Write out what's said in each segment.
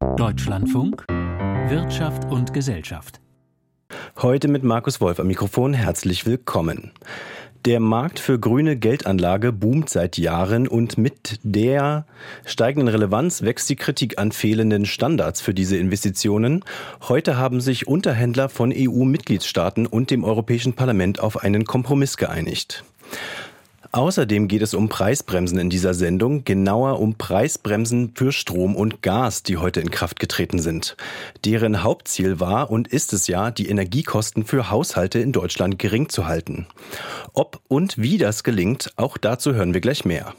Deutschlandfunk Wirtschaft und Gesellschaft. Heute mit Markus Wolf am Mikrofon herzlich willkommen. Der Markt für grüne Geldanlage boomt seit Jahren und mit der steigenden Relevanz wächst die Kritik an fehlenden Standards für diese Investitionen. Heute haben sich Unterhändler von EU-Mitgliedstaaten und dem Europäischen Parlament auf einen Kompromiss geeinigt. Außerdem geht es um Preisbremsen in dieser Sendung, genauer um Preisbremsen für Strom und Gas, die heute in Kraft getreten sind. Deren Hauptziel war und ist es ja, die Energiekosten für Haushalte in Deutschland gering zu halten. Ob und wie das gelingt, auch dazu hören wir gleich mehr.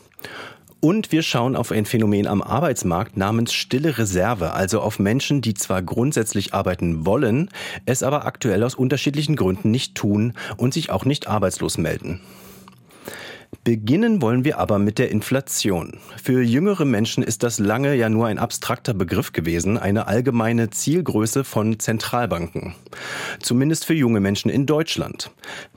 Und wir schauen auf ein Phänomen am Arbeitsmarkt namens stille Reserve, also auf Menschen, die zwar grundsätzlich arbeiten wollen, es aber aktuell aus unterschiedlichen Gründen nicht tun und sich auch nicht arbeitslos melden. Beginnen wollen wir aber mit der Inflation. Für jüngere Menschen ist das lange ja nur ein abstrakter Begriff gewesen, eine allgemeine Zielgröße von Zentralbanken. Zumindest für junge Menschen in Deutschland.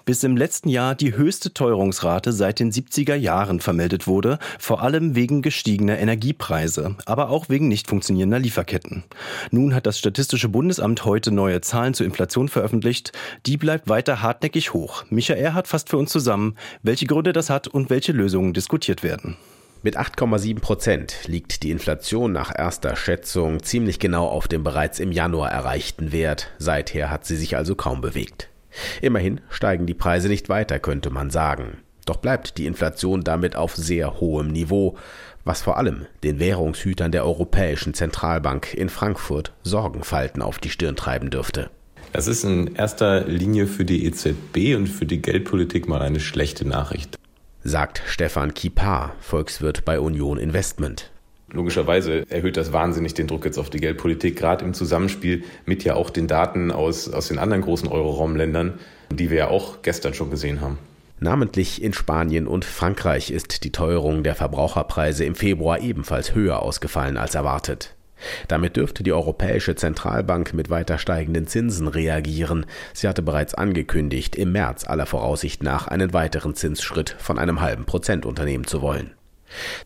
Bis im letzten Jahr die höchste Teuerungsrate seit den 70er Jahren vermeldet wurde, vor allem wegen gestiegener Energiepreise, aber auch wegen nicht funktionierender Lieferketten. Nun hat das Statistische Bundesamt heute neue Zahlen zur Inflation veröffentlicht. Die bleibt weiter hartnäckig hoch. Michael hat fast für uns zusammen, welche Gründe das hat und welche Lösungen diskutiert werden. Mit 8,7 Prozent liegt die Inflation nach erster Schätzung ziemlich genau auf dem bereits im Januar erreichten Wert. Seither hat sie sich also kaum bewegt. Immerhin steigen die Preise nicht weiter, könnte man sagen. Doch bleibt die Inflation damit auf sehr hohem Niveau, was vor allem den Währungshütern der Europäischen Zentralbank in Frankfurt Sorgenfalten auf die Stirn treiben dürfte. Das ist in erster Linie für die EZB und für die Geldpolitik mal eine schlechte Nachricht sagt Stefan Kipar, Volkswirt bei Union Investment. Logischerweise erhöht das wahnsinnig den Druck jetzt auf die Geldpolitik, gerade im Zusammenspiel mit ja auch den Daten aus, aus den anderen großen Euro-Raum-Ländern, die wir ja auch gestern schon gesehen haben. Namentlich in Spanien und Frankreich ist die Teuerung der Verbraucherpreise im Februar ebenfalls höher ausgefallen als erwartet. Damit dürfte die Europäische Zentralbank mit weiter steigenden Zinsen reagieren. Sie hatte bereits angekündigt, im März aller Voraussicht nach einen weiteren Zinsschritt von einem halben Prozent unternehmen zu wollen.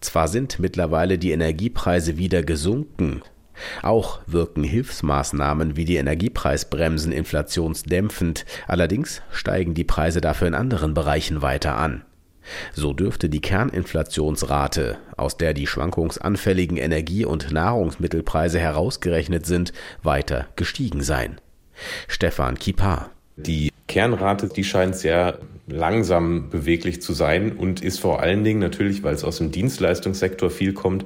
Zwar sind mittlerweile die Energiepreise wieder gesunken, auch wirken Hilfsmaßnahmen wie die Energiepreisbremsen inflationsdämpfend, allerdings steigen die Preise dafür in anderen Bereichen weiter an. So dürfte die Kerninflationsrate, aus der die schwankungsanfälligen Energie- und Nahrungsmittelpreise herausgerechnet sind, weiter gestiegen sein. Stefan Kipar. Die Kernrate, die scheint sehr langsam beweglich zu sein und ist vor allen Dingen natürlich, weil es aus dem Dienstleistungssektor viel kommt,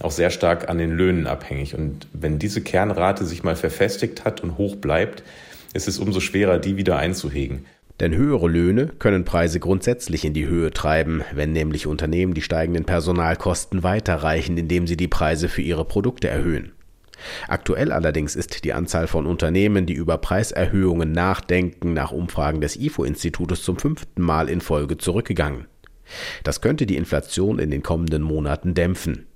auch sehr stark an den Löhnen abhängig. Und wenn diese Kernrate sich mal verfestigt hat und hoch bleibt, ist es umso schwerer, die wieder einzuhegen. Denn höhere Löhne können Preise grundsätzlich in die Höhe treiben, wenn nämlich Unternehmen die steigenden Personalkosten weiterreichen, indem sie die Preise für ihre Produkte erhöhen. Aktuell allerdings ist die Anzahl von Unternehmen, die über Preiserhöhungen nachdenken, nach Umfragen des IFO-Institutes zum fünften Mal in Folge zurückgegangen. Das könnte die Inflation in den kommenden Monaten dämpfen.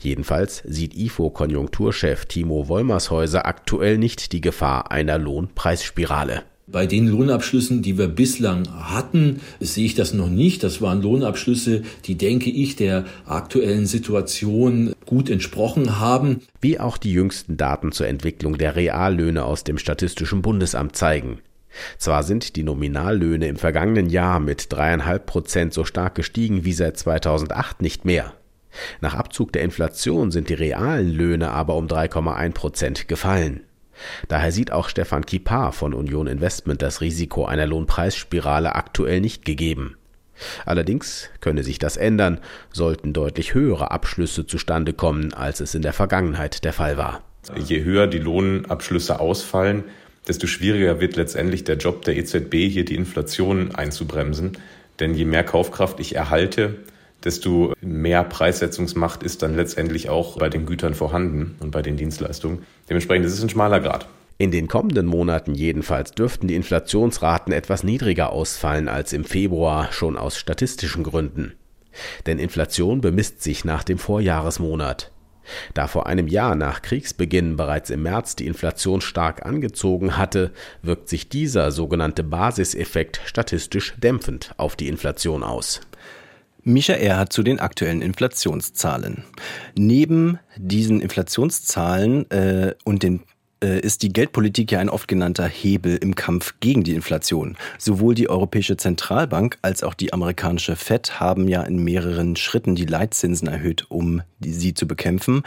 Jedenfalls sieht IFO-Konjunkturchef Timo Wollmershäuser aktuell nicht die Gefahr einer Lohnpreisspirale. Bei den Lohnabschlüssen, die wir bislang hatten, sehe ich das noch nicht. Das waren Lohnabschlüsse, die, denke ich, der aktuellen Situation gut entsprochen haben. Wie auch die jüngsten Daten zur Entwicklung der Reallöhne aus dem Statistischen Bundesamt zeigen. Zwar sind die Nominallöhne im vergangenen Jahr mit dreieinhalb Prozent so stark gestiegen wie seit 2008 nicht mehr. Nach Abzug der Inflation sind die realen Löhne aber um 3,1 Prozent gefallen. Daher sieht auch Stefan Kipar von Union Investment das Risiko einer Lohnpreisspirale aktuell nicht gegeben. Allerdings könne sich das ändern, sollten deutlich höhere Abschlüsse zustande kommen, als es in der Vergangenheit der Fall war. Je höher die Lohnabschlüsse ausfallen, desto schwieriger wird letztendlich der Job der EZB, hier die Inflation einzubremsen. Denn je mehr Kaufkraft ich erhalte, desto mehr Preissetzungsmacht ist dann letztendlich auch bei den Gütern vorhanden und bei den Dienstleistungen. Dementsprechend ist es ein schmaler Grad. In den kommenden Monaten jedenfalls dürften die Inflationsraten etwas niedriger ausfallen als im Februar schon aus statistischen Gründen. Denn Inflation bemisst sich nach dem Vorjahresmonat. Da vor einem Jahr nach Kriegsbeginn bereits im März die Inflation stark angezogen hatte, wirkt sich dieser sogenannte Basiseffekt statistisch dämpfend auf die Inflation aus. Mischa Erhardt zu den aktuellen Inflationszahlen. Neben diesen Inflationszahlen äh, und den äh, ist die Geldpolitik ja ein oft genannter Hebel im Kampf gegen die Inflation. Sowohl die Europäische Zentralbank als auch die amerikanische Fed haben ja in mehreren Schritten die Leitzinsen erhöht, um sie zu bekämpfen.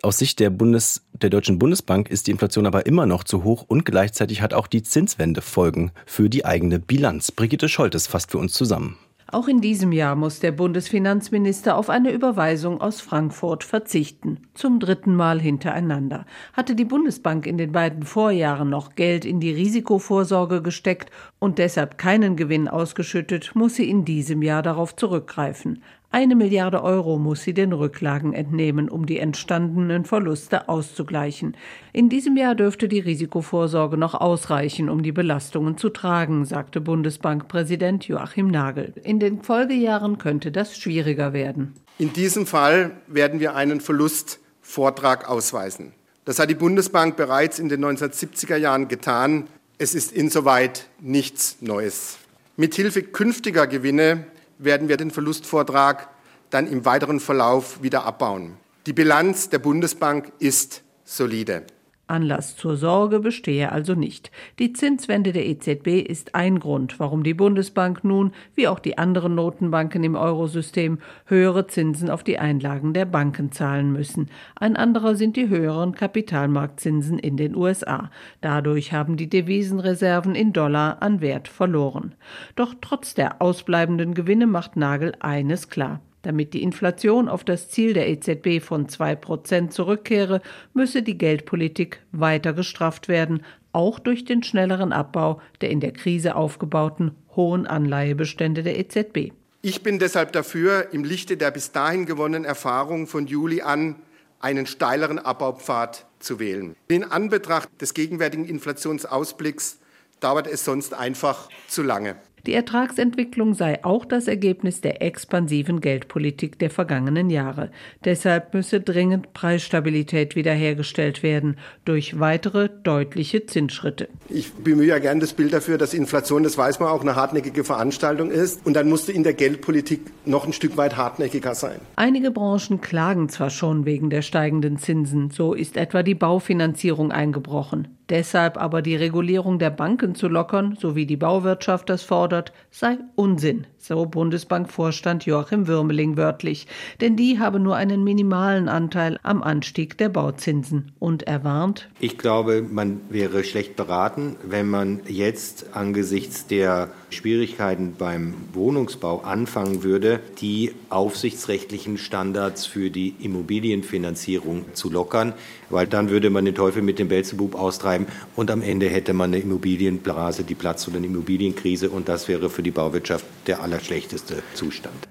Aus Sicht der, Bundes, der Deutschen Bundesbank ist die Inflation aber immer noch zu hoch und gleichzeitig hat auch die Zinswende Folgen für die eigene Bilanz. Brigitte Scholtes fasst für uns zusammen. Auch in diesem Jahr muss der Bundesfinanzminister auf eine Überweisung aus Frankfurt verzichten. Zum dritten Mal hintereinander. Hatte die Bundesbank in den beiden Vorjahren noch Geld in die Risikovorsorge gesteckt und deshalb keinen Gewinn ausgeschüttet, muss sie in diesem Jahr darauf zurückgreifen. Eine Milliarde Euro muss sie den Rücklagen entnehmen, um die entstandenen Verluste auszugleichen. In diesem Jahr dürfte die Risikovorsorge noch ausreichen, um die Belastungen zu tragen, sagte Bundesbankpräsident Joachim Nagel. In den Folgejahren könnte das schwieriger werden. In diesem Fall werden wir einen Verlustvortrag ausweisen. Das hat die Bundesbank bereits in den 1970er Jahren getan. Es ist insoweit nichts Neues. Mithilfe künftiger Gewinne werden wir den Verlustvortrag dann im weiteren Verlauf wieder abbauen. Die Bilanz der Bundesbank ist solide. Anlass zur Sorge bestehe also nicht. Die Zinswende der EZB ist ein Grund, warum die Bundesbank nun, wie auch die anderen Notenbanken im Eurosystem, höhere Zinsen auf die Einlagen der Banken zahlen müssen. Ein anderer sind die höheren Kapitalmarktzinsen in den USA. Dadurch haben die Devisenreserven in Dollar an Wert verloren. Doch trotz der ausbleibenden Gewinne macht Nagel eines klar. Damit die Inflation auf das Ziel der EZB von 2% zurückkehre, müsse die Geldpolitik weiter gestrafft werden, auch durch den schnelleren Abbau der in der Krise aufgebauten hohen Anleihebestände der EZB. Ich bin deshalb dafür, im Lichte der bis dahin gewonnenen Erfahrungen von Juli an einen steileren Abbaupfad zu wählen. In Anbetracht des gegenwärtigen Inflationsausblicks dauert es sonst einfach zu lange. Die Ertragsentwicklung sei auch das Ergebnis der expansiven Geldpolitik der vergangenen Jahre. Deshalb müsse dringend Preisstabilität wiederhergestellt werden durch weitere deutliche Zinsschritte. Ich bemühe ja gern das Bild dafür, dass Inflation, das weiß man auch, eine hartnäckige Veranstaltung ist. Und dann musste in der Geldpolitik noch ein Stück weit hartnäckiger sein. Einige Branchen klagen zwar schon wegen der steigenden Zinsen, so ist etwa die Baufinanzierung eingebrochen. Deshalb aber die Regulierung der Banken zu lockern, so wie die Bauwirtschaft das fordert, sei Unsinn, so Bundesbankvorstand Joachim Würmeling wörtlich, denn die habe nur einen minimalen Anteil am Anstieg der Bauzinsen und er warnt. Ich glaube, man wäre schlecht beraten, wenn man jetzt angesichts der Schwierigkeiten beim Wohnungsbau anfangen würde, die aufsichtsrechtlichen Standards für die Immobilienfinanzierung zu lockern, weil dann würde man den Teufel mit dem Belzebub austreiben und am Ende hätte man eine Immobilienblase, die Platz oder eine Immobilienkrise und das wäre für die Bauwirtschaft der aller allerschlechteste Zustand.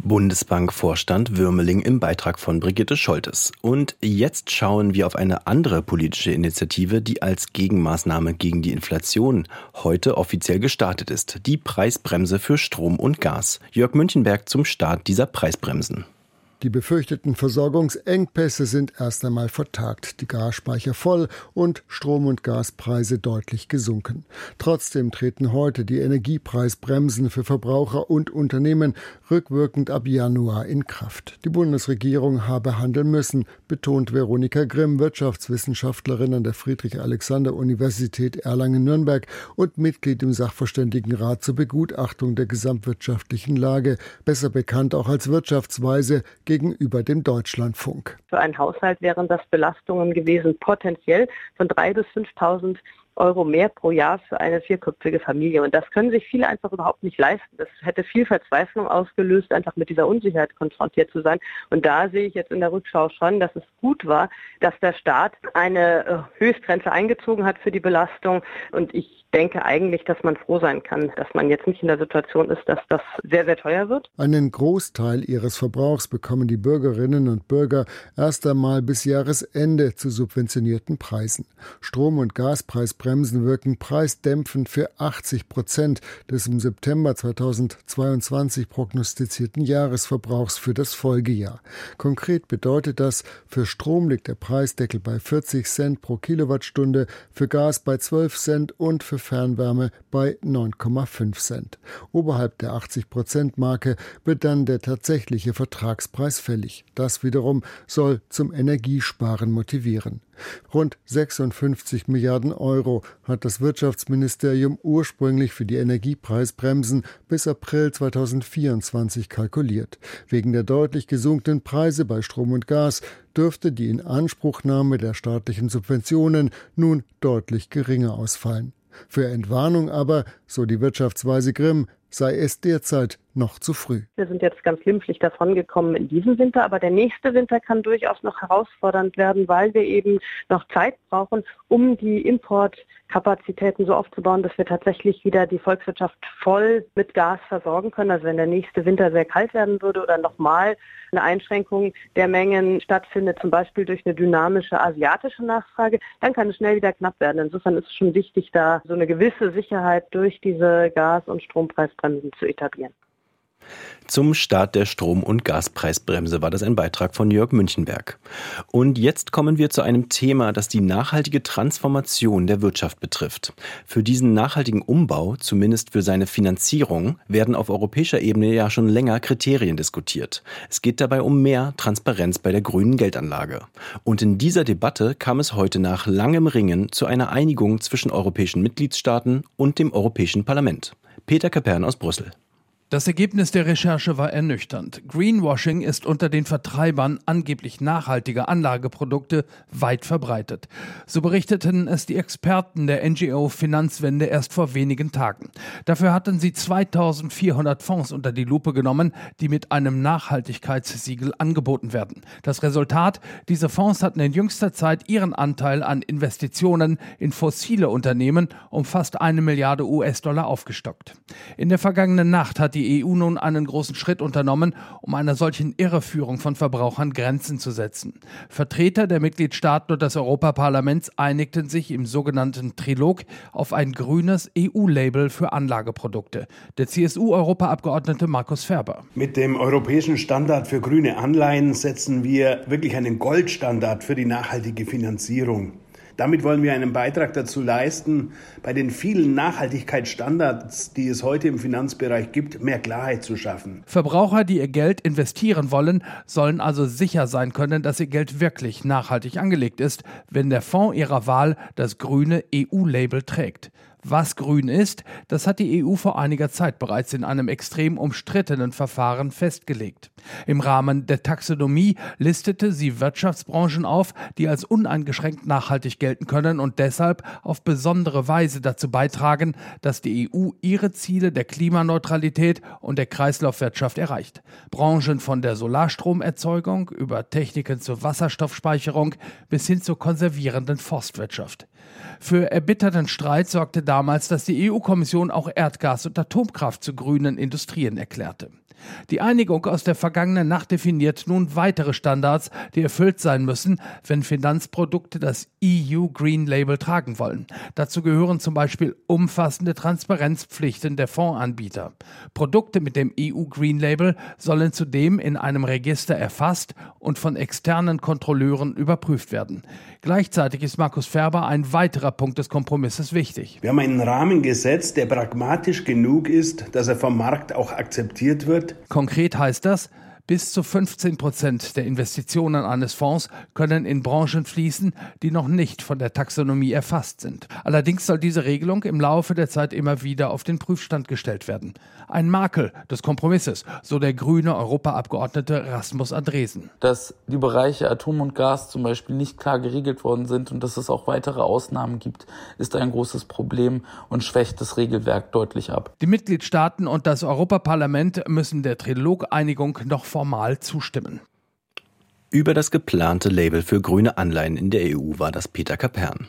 Bundesbankvorstand Würmeling im Beitrag von Brigitte Scholtes. Und jetzt schauen wir auf eine andere politische Initiative, die als Gegenmaßnahme gegen die Inflation heute offiziell gestartet ist. Die Preisbremse für Strom und Gas. Jörg Münchenberg zum Start dieser Preisbremsen. Die befürchteten Versorgungsengpässe sind erst einmal vertagt, die Gasspeicher voll und Strom- und Gaspreise deutlich gesunken. Trotzdem treten heute die Energiepreisbremsen für Verbraucher und Unternehmen rückwirkend ab Januar in Kraft. Die Bundesregierung habe handeln müssen, betont Veronika Grimm, Wirtschaftswissenschaftlerin an der Friedrich-Alexander-Universität Erlangen-Nürnberg und Mitglied im Sachverständigenrat zur Begutachtung der gesamtwirtschaftlichen Lage, besser bekannt auch als Wirtschaftsweise gegenüber dem Deutschlandfunk. Für einen Haushalt wären das Belastungen gewesen, potenziell von 3.000 bis 5.000 Euro mehr pro Jahr für eine vierköpfige Familie. Und das können sich viele einfach überhaupt nicht leisten. Das hätte viel Verzweiflung ausgelöst, einfach mit dieser Unsicherheit konfrontiert zu sein. Und da sehe ich jetzt in der Rückschau schon, dass es gut war, dass der Staat eine äh, Höchstgrenze eingezogen hat für die Belastung. Und ich denke eigentlich, dass man froh sein kann, dass man jetzt nicht in der Situation ist, dass das sehr, sehr teuer wird. Einen Großteil ihres Verbrauchs bekommen die Bürgerinnen und Bürger erst einmal bis Jahresende zu subventionierten Preisen. Strom- und Gaspreisbremsen Bremsen wirken preisdämpfend für 80 Prozent des im September 2022 prognostizierten Jahresverbrauchs für das Folgejahr. Konkret bedeutet das, für Strom liegt der Preisdeckel bei 40 Cent pro Kilowattstunde, für Gas bei 12 Cent und für Fernwärme bei 9,5 Cent. Oberhalb der 80 Prozent Marke wird dann der tatsächliche Vertragspreis fällig. Das wiederum soll zum Energiesparen motivieren. Rund 56 Milliarden Euro hat das Wirtschaftsministerium ursprünglich für die Energiepreisbremsen bis April 2024 kalkuliert. Wegen der deutlich gesunkenen Preise bei Strom und Gas dürfte die Inanspruchnahme der staatlichen Subventionen nun deutlich geringer ausfallen. Für Entwarnung aber, so die Wirtschaftsweise Grimm, sei es derzeit noch zu früh. Wir sind jetzt ganz glimpflich davongekommen in diesem Winter, aber der nächste Winter kann durchaus noch herausfordernd werden, weil wir eben noch Zeit brauchen, um die Importkapazitäten so aufzubauen, dass wir tatsächlich wieder die Volkswirtschaft voll mit Gas versorgen können. Also wenn der nächste Winter sehr kalt werden würde oder nochmal eine Einschränkung der Mengen stattfindet, zum Beispiel durch eine dynamische asiatische Nachfrage, dann kann es schnell wieder knapp werden. Insofern ist es schon wichtig, da so eine gewisse Sicherheit durch diese Gas- und Strompreisbremsen zu etablieren. Zum Start der Strom- und Gaspreisbremse war das ein Beitrag von Jörg Münchenberg. Und jetzt kommen wir zu einem Thema, das die nachhaltige Transformation der Wirtschaft betrifft. Für diesen nachhaltigen Umbau, zumindest für seine Finanzierung, werden auf europäischer Ebene ja schon länger Kriterien diskutiert. Es geht dabei um mehr Transparenz bei der grünen Geldanlage. Und in dieser Debatte kam es heute nach langem Ringen zu einer Einigung zwischen europäischen Mitgliedstaaten und dem Europäischen Parlament. Peter Kapern aus Brüssel. Das Ergebnis der Recherche war ernüchternd. Greenwashing ist unter den Vertreibern angeblich nachhaltiger Anlageprodukte weit verbreitet. So berichteten es die Experten der NGO Finanzwende erst vor wenigen Tagen. Dafür hatten sie 2400 Fonds unter die Lupe genommen, die mit einem Nachhaltigkeitssiegel angeboten werden. Das Resultat, diese Fonds hatten in jüngster Zeit ihren Anteil an Investitionen in fossile Unternehmen um fast eine Milliarde US-Dollar aufgestockt. In der vergangenen Nacht hat die EU nun einen großen Schritt unternommen, um einer solchen Irreführung von Verbrauchern Grenzen zu setzen. Vertreter der Mitgliedstaaten und des Europaparlaments einigten sich im sogenannten Trilog auf ein grünes EU-Label für Anlageprodukte. Der CSU-Europaabgeordnete Markus Ferber. Mit dem europäischen Standard für grüne Anleihen setzen wir wirklich einen Goldstandard für die nachhaltige Finanzierung. Damit wollen wir einen Beitrag dazu leisten, bei den vielen Nachhaltigkeitsstandards, die es heute im Finanzbereich gibt, mehr Klarheit zu schaffen. Verbraucher, die ihr Geld investieren wollen, sollen also sicher sein können, dass ihr Geld wirklich nachhaltig angelegt ist, wenn der Fonds ihrer Wahl das grüne EU-Label trägt. Was grün ist, das hat die EU vor einiger Zeit bereits in einem extrem umstrittenen Verfahren festgelegt. Im Rahmen der Taxonomie listete sie Wirtschaftsbranchen auf, die als uneingeschränkt nachhaltig gelten können und deshalb auf besondere Weise dazu beitragen, dass die EU ihre Ziele der Klimaneutralität und der Kreislaufwirtschaft erreicht. Branchen von der Solarstromerzeugung über Techniken zur Wasserstoffspeicherung bis hin zur konservierenden Forstwirtschaft. Für erbitterten Streit sorgte damals, dass die EU-Kommission auch Erdgas und Atomkraft zu grünen Industrien erklärte. Die Einigung aus der vergangenen Nacht definiert nun weitere Standards, die erfüllt sein müssen, wenn Finanzprodukte das EU Green Label tragen wollen. Dazu gehören zum Beispiel umfassende Transparenzpflichten der Fondsanbieter. Produkte mit dem EU Green Label sollen zudem in einem Register erfasst und von externen Kontrolleuren überprüft werden. Gleichzeitig ist Markus Ferber ein weiterer Punkt des Kompromisses wichtig. Wir haben einen Rahmen gesetzt, der pragmatisch genug ist, dass er vom Markt auch akzeptiert wird. Konkret heißt das, bis zu 15 Prozent der Investitionen eines Fonds können in Branchen fließen, die noch nicht von der Taxonomie erfasst sind. Allerdings soll diese Regelung im Laufe der Zeit immer wieder auf den Prüfstand gestellt werden. Ein Makel des Kompromisses, so der grüne Europaabgeordnete Rasmus Andresen. Dass die Bereiche Atom und Gas zum Beispiel nicht klar geregelt worden sind und dass es auch weitere Ausnahmen gibt, ist ein großes Problem und schwächt das Regelwerk deutlich ab. Die Mitgliedstaaten und das Europaparlament müssen der Trilogeinigung noch vor formal zustimmen. Über das geplante Label für grüne Anleihen in der EU war das Peter Kapern.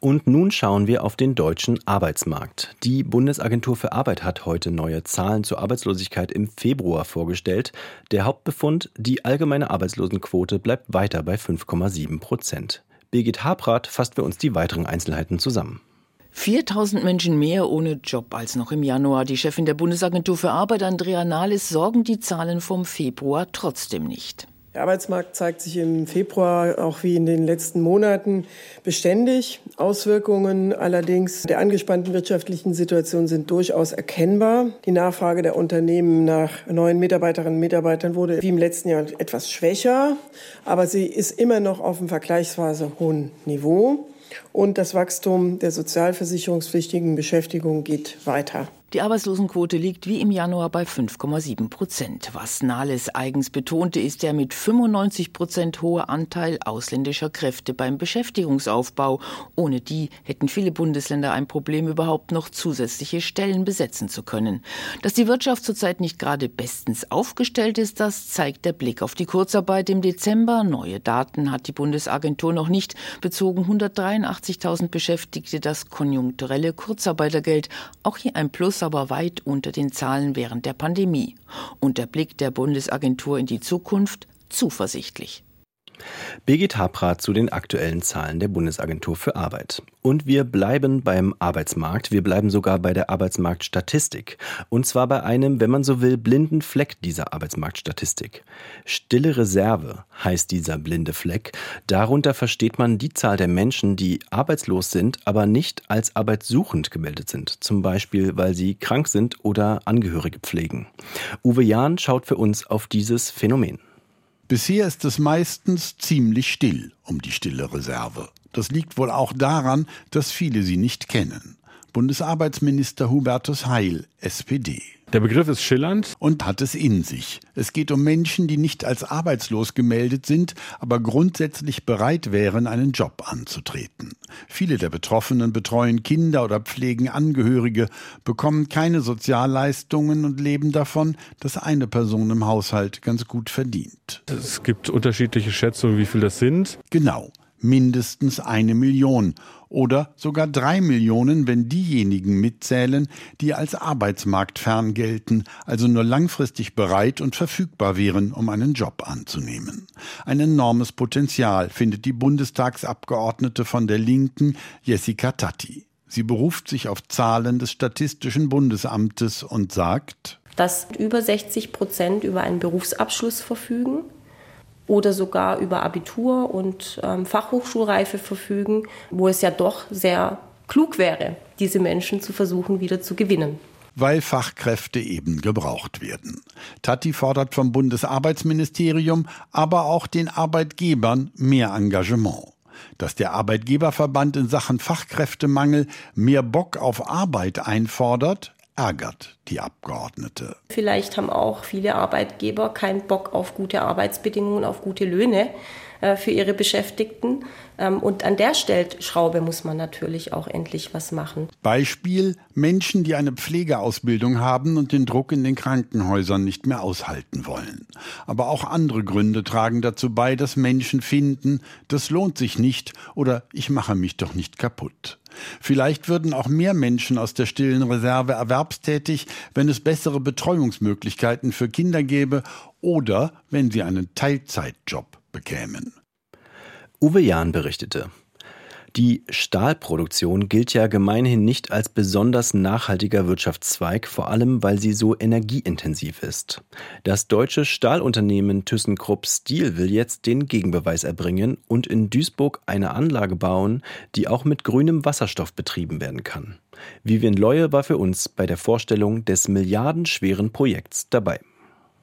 Und nun schauen wir auf den deutschen Arbeitsmarkt. Die Bundesagentur für Arbeit hat heute neue Zahlen zur Arbeitslosigkeit im Februar vorgestellt. Der Hauptbefund, die allgemeine Arbeitslosenquote bleibt weiter bei 5,7 Prozent. Birgit Habrath fasst für uns die weiteren Einzelheiten zusammen. 4000 Menschen mehr ohne Job als noch im Januar. Die Chefin der Bundesagentur für Arbeit, Andrea Nahles, sorgen die Zahlen vom Februar trotzdem nicht. Der Arbeitsmarkt zeigt sich im Februar auch wie in den letzten Monaten beständig. Auswirkungen allerdings der angespannten wirtschaftlichen Situation sind durchaus erkennbar. Die Nachfrage der Unternehmen nach neuen Mitarbeiterinnen und Mitarbeitern wurde wie im letzten Jahr etwas schwächer, aber sie ist immer noch auf einem vergleichsweise hohen Niveau. Und das Wachstum der sozialversicherungspflichtigen Beschäftigung geht weiter. Die Arbeitslosenquote liegt wie im Januar bei 5,7 Prozent. Was Nahles eigens betonte, ist der mit 95 Prozent hohe Anteil ausländischer Kräfte beim Beschäftigungsaufbau. Ohne die hätten viele Bundesländer ein Problem, überhaupt noch zusätzliche Stellen besetzen zu können. Dass die Wirtschaft zurzeit nicht gerade bestens aufgestellt ist, das zeigt der Blick auf die Kurzarbeit im Dezember. Neue Daten hat die Bundesagentur noch nicht. Bezogen 183.000 Beschäftigte das konjunkturelle Kurzarbeitergeld. Auch hier ein Plus Plus aber weit unter den Zahlen während der Pandemie. Und der Blick der Bundesagentur in die Zukunft zuversichtlich. Birgit Haprat zu den aktuellen Zahlen der Bundesagentur für Arbeit. Und wir bleiben beim Arbeitsmarkt, wir bleiben sogar bei der Arbeitsmarktstatistik. Und zwar bei einem, wenn man so will, blinden Fleck dieser Arbeitsmarktstatistik. Stille Reserve heißt dieser blinde Fleck. Darunter versteht man die Zahl der Menschen, die arbeitslos sind, aber nicht als arbeitssuchend gemeldet sind. Zum Beispiel, weil sie krank sind oder Angehörige pflegen. Uwe Jahn schaut für uns auf dieses Phänomen. Bisher ist es meistens ziemlich still um die stille Reserve. Das liegt wohl auch daran, dass viele sie nicht kennen. Bundesarbeitsminister Hubertus Heil, SPD. Der Begriff ist schillernd und hat es in sich. Es geht um Menschen, die nicht als arbeitslos gemeldet sind, aber grundsätzlich bereit wären, einen Job anzutreten. Viele der Betroffenen betreuen Kinder oder pflegen Angehörige, bekommen keine Sozialleistungen und leben davon, dass eine Person im Haushalt ganz gut verdient. Es gibt unterschiedliche Schätzungen, wie viel das sind. Genau mindestens eine Million oder sogar drei Millionen, wenn diejenigen mitzählen, die als arbeitsmarktfern gelten, also nur langfristig bereit und verfügbar wären, um einen Job anzunehmen. Ein enormes Potenzial findet die Bundestagsabgeordnete von der Linken Jessica Tatti. Sie beruft sich auf Zahlen des Statistischen Bundesamtes und sagt, dass über 60 Prozent über einen Berufsabschluss verfügen oder sogar über Abitur und ähm, Fachhochschulreife verfügen, wo es ja doch sehr klug wäre, diese Menschen zu versuchen wieder zu gewinnen weil Fachkräfte eben gebraucht werden. Tati fordert vom Bundesarbeitsministerium, aber auch den Arbeitgebern mehr Engagement. Dass der Arbeitgeberverband in Sachen Fachkräftemangel mehr Bock auf Arbeit einfordert, ärgert die Abgeordnete. Vielleicht haben auch viele Arbeitgeber keinen Bock auf gute Arbeitsbedingungen, auf gute Löhne äh, für ihre Beschäftigten. Ähm, und an der Stellschraube muss man natürlich auch endlich was machen. Beispiel Menschen, die eine Pflegeausbildung haben und den Druck in den Krankenhäusern nicht mehr aushalten wollen. Aber auch andere Gründe tragen dazu bei, dass Menschen finden, das lohnt sich nicht oder ich mache mich doch nicht kaputt. Vielleicht würden auch mehr Menschen aus der stillen Reserve erwerbstätig, wenn es bessere Betreuungsmöglichkeiten für Kinder gäbe oder wenn sie einen Teilzeitjob bekämen. Uwe Jahn berichtete. Die Stahlproduktion gilt ja gemeinhin nicht als besonders nachhaltiger Wirtschaftszweig, vor allem weil sie so energieintensiv ist. Das deutsche Stahlunternehmen ThyssenKrupp Steel will jetzt den Gegenbeweis erbringen und in Duisburg eine Anlage bauen, die auch mit grünem Wasserstoff betrieben werden kann. Vivian Leue war für uns bei der Vorstellung des milliardenschweren Projekts dabei.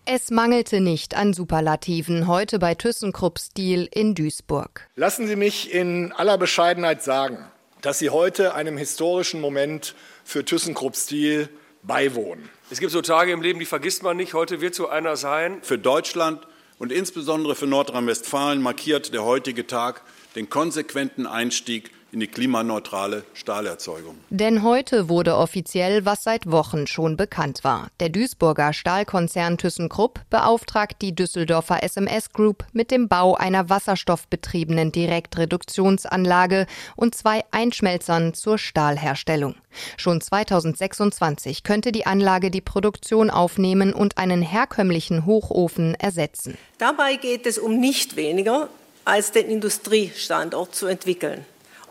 Es mangelte nicht an Superlativen heute bei ThyssenKrupp Steel in Duisburg. Lassen Sie mich in aller Bescheidenheit sagen, dass Sie heute einem historischen Moment für ThyssenKrupp Steel beiwohnen. Es gibt so Tage im Leben, die vergisst man nicht. Heute wird so einer sein. Für Deutschland und insbesondere für Nordrhein-Westfalen markiert der heutige Tag den konsequenten Einstieg in die klimaneutrale Stahlerzeugung. Denn heute wurde offiziell, was seit Wochen schon bekannt war. Der Duisburger Stahlkonzern ThyssenKrupp beauftragt die Düsseldorfer SMS Group mit dem Bau einer wasserstoffbetriebenen Direktreduktionsanlage und zwei Einschmelzern zur Stahlherstellung. Schon 2026 könnte die Anlage die Produktion aufnehmen und einen herkömmlichen Hochofen ersetzen. Dabei geht es um nicht weniger als den Industriestandort zu entwickeln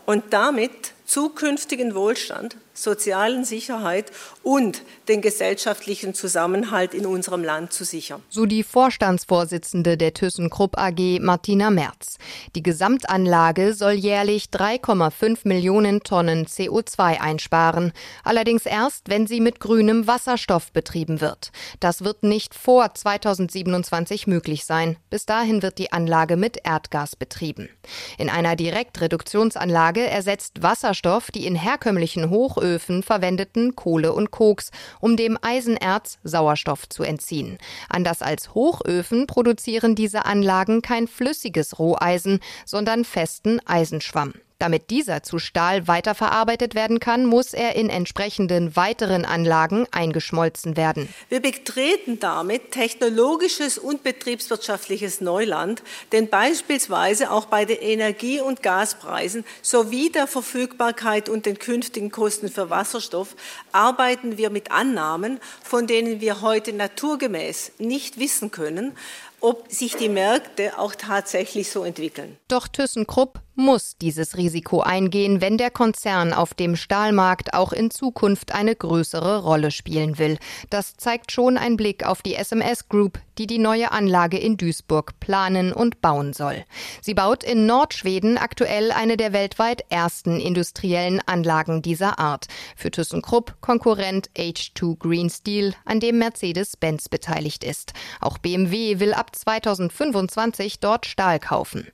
und damit zukünftigen Wohlstand, sozialen Sicherheit und den gesellschaftlichen Zusammenhalt in unserem Land zu sichern. So die Vorstandsvorsitzende der ThyssenKrupp AG Martina Merz. Die Gesamtanlage soll jährlich 3,5 Millionen Tonnen CO2 einsparen. Allerdings erst, wenn sie mit grünem Wasserstoff betrieben wird. Das wird nicht vor 2027 möglich sein. Bis dahin wird die Anlage mit Erdgas betrieben. In einer Direktreduktionsanlage ersetzt Wasserstoff die in herkömmlichen Hochöfen verwendeten Kohle und Koks, um dem Eisenerz Sauerstoff zu entziehen. Anders als Hochöfen produzieren diese Anlagen kein flüssiges Roheisen, sondern festen Eisenschwamm. Damit dieser zu Stahl weiterverarbeitet werden kann, muss er in entsprechenden weiteren Anlagen eingeschmolzen werden. Wir betreten damit technologisches und betriebswirtschaftliches Neuland, denn beispielsweise auch bei den Energie- und Gaspreisen sowie der Verfügbarkeit und den künftigen Kosten für Wasserstoff arbeiten wir mit Annahmen, von denen wir heute naturgemäß nicht wissen können, ob sich die Märkte auch tatsächlich so entwickeln. Doch ThyssenKrupp muss dieses Risiko eingehen, wenn der Konzern auf dem Stahlmarkt auch in Zukunft eine größere Rolle spielen will. Das zeigt schon ein Blick auf die SMS Group, die die neue Anlage in Duisburg planen und bauen soll. Sie baut in Nordschweden aktuell eine der weltweit ersten industriellen Anlagen dieser Art. Für ThyssenKrupp Konkurrent H2 Green Steel, an dem Mercedes-Benz beteiligt ist. Auch BMW will ab 2025 dort Stahl kaufen.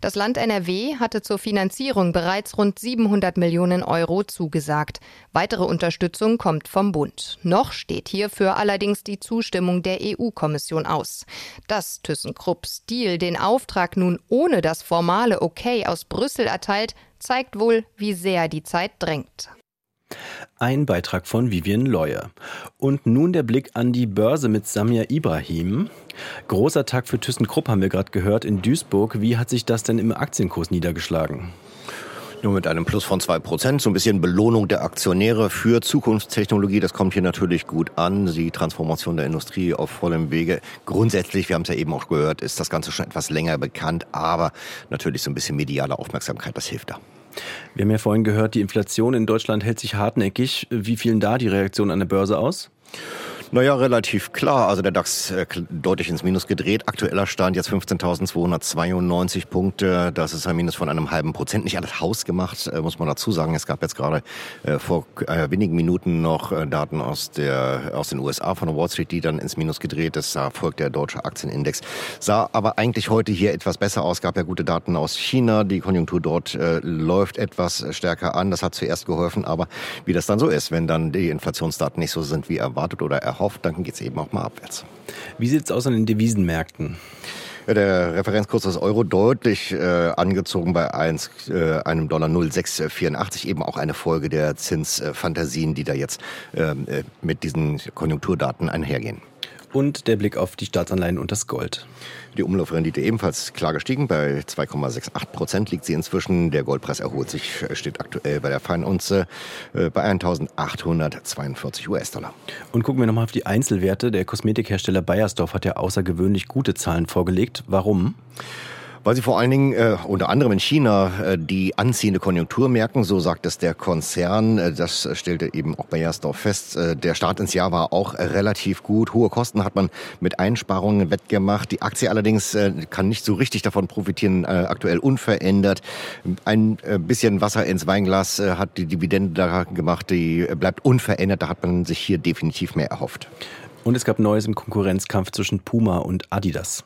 Das Land NRW hatte zur Finanzierung bereits rund 700 Millionen Euro zugesagt. Weitere Unterstützung kommt vom Bund. Noch steht hierfür allerdings die Zustimmung der EU-Kommission aus. Dass ThyssenKrupp Steel den Auftrag nun ohne das formale Okay aus Brüssel erteilt, zeigt wohl, wie sehr die Zeit drängt. Ein Beitrag von Vivian Leuer. Und nun der Blick an die Börse mit Samir Ibrahim. Großer Tag für ThyssenKrupp haben wir gerade gehört in Duisburg. Wie hat sich das denn im Aktienkurs niedergeschlagen? Nur mit einem Plus von zwei Prozent, so ein bisschen Belohnung der Aktionäre für Zukunftstechnologie. Das kommt hier natürlich gut an. Die Transformation der Industrie auf vollem Wege. Grundsätzlich, wir haben es ja eben auch gehört, ist das Ganze schon etwas länger bekannt, aber natürlich so ein bisschen mediale Aufmerksamkeit, das hilft da. Wir haben ja vorhin gehört, die Inflation in Deutschland hält sich hartnäckig. Wie fielen da die Reaktionen an der Börse aus? Naja, relativ klar. Also der DAX äh, deutlich ins Minus gedreht. Aktueller Stand jetzt 15.292 Punkte. Das ist ein Minus von einem halben Prozent. Nicht alles hausgemacht, äh, muss man dazu sagen. Es gab jetzt gerade äh, vor äh, wenigen Minuten noch äh, Daten aus, der, aus den USA von der Wall Street, die dann ins Minus gedreht ist. Da folgt der deutsche Aktienindex. Sah aber eigentlich heute hier etwas besser aus. Gab ja gute Daten aus China. Die Konjunktur dort äh, läuft etwas stärker an. Das hat zuerst geholfen. Aber wie das dann so ist, wenn dann die Inflationsdaten nicht so sind wie erwartet oder erhofft, erhofft, dann geht es eben auch mal abwärts. Wie sieht es aus an den Devisenmärkten? Der Referenzkurs des Euro deutlich äh, angezogen bei 1, äh, einem Dollar 0,684, eben auch eine Folge der Zinsfantasien, die da jetzt ähm, äh, mit diesen Konjunkturdaten einhergehen. Und der Blick auf die Staatsanleihen und das Gold. Die Umlaufrendite ebenfalls klar gestiegen. Bei 2,68 Prozent liegt sie inzwischen. Der Goldpreis erholt sich, steht aktuell bei der Feinunze äh, bei 1.842 US-Dollar. Und gucken wir nochmal auf die Einzelwerte. Der Kosmetikhersteller Bayersdorf hat ja außergewöhnlich gute Zahlen vorgelegt. Warum? Weil sie vor allen Dingen äh, unter anderem in China äh, die anziehende Konjunktur merken, so sagt es der Konzern. Äh, das stellte eben auch Bayersdorf fest. Äh, der Start ins Jahr war auch relativ gut. Hohe Kosten hat man mit Einsparungen wettgemacht. Die Aktie allerdings äh, kann nicht so richtig davon profitieren, äh, aktuell unverändert. Ein äh, bisschen Wasser ins Weinglas äh, hat die Dividende da gemacht, die bleibt unverändert. Da hat man sich hier definitiv mehr erhofft. Und es gab Neues im Konkurrenzkampf zwischen Puma und Adidas.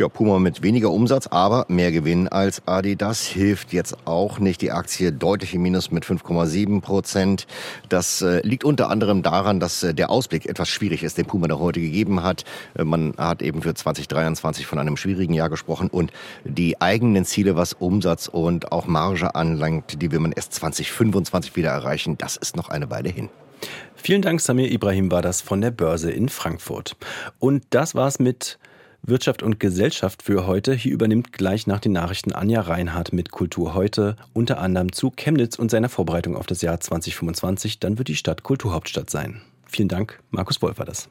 Ja, Puma mit weniger Umsatz, aber mehr Gewinn als Adidas hilft jetzt auch nicht. Die Aktie deutlich im Minus mit 5,7 Prozent. Das äh, liegt unter anderem daran, dass äh, der Ausblick etwas schwierig ist, den Puma da heute gegeben hat. Äh, man hat eben für 2023 von einem schwierigen Jahr gesprochen und die eigenen Ziele, was Umsatz und auch Marge anlangt, die will man erst 2025 wieder erreichen. Das ist noch eine Weile hin. Vielen Dank, Samir Ibrahim war das von der Börse in Frankfurt. Und das war's mit Wirtschaft und Gesellschaft für heute. Hier übernimmt gleich nach den Nachrichten Anja Reinhardt mit Kultur heute, unter anderem zu Chemnitz und seiner Vorbereitung auf das Jahr 2025. Dann wird die Stadt Kulturhauptstadt sein. Vielen Dank, Markus Wolf war das.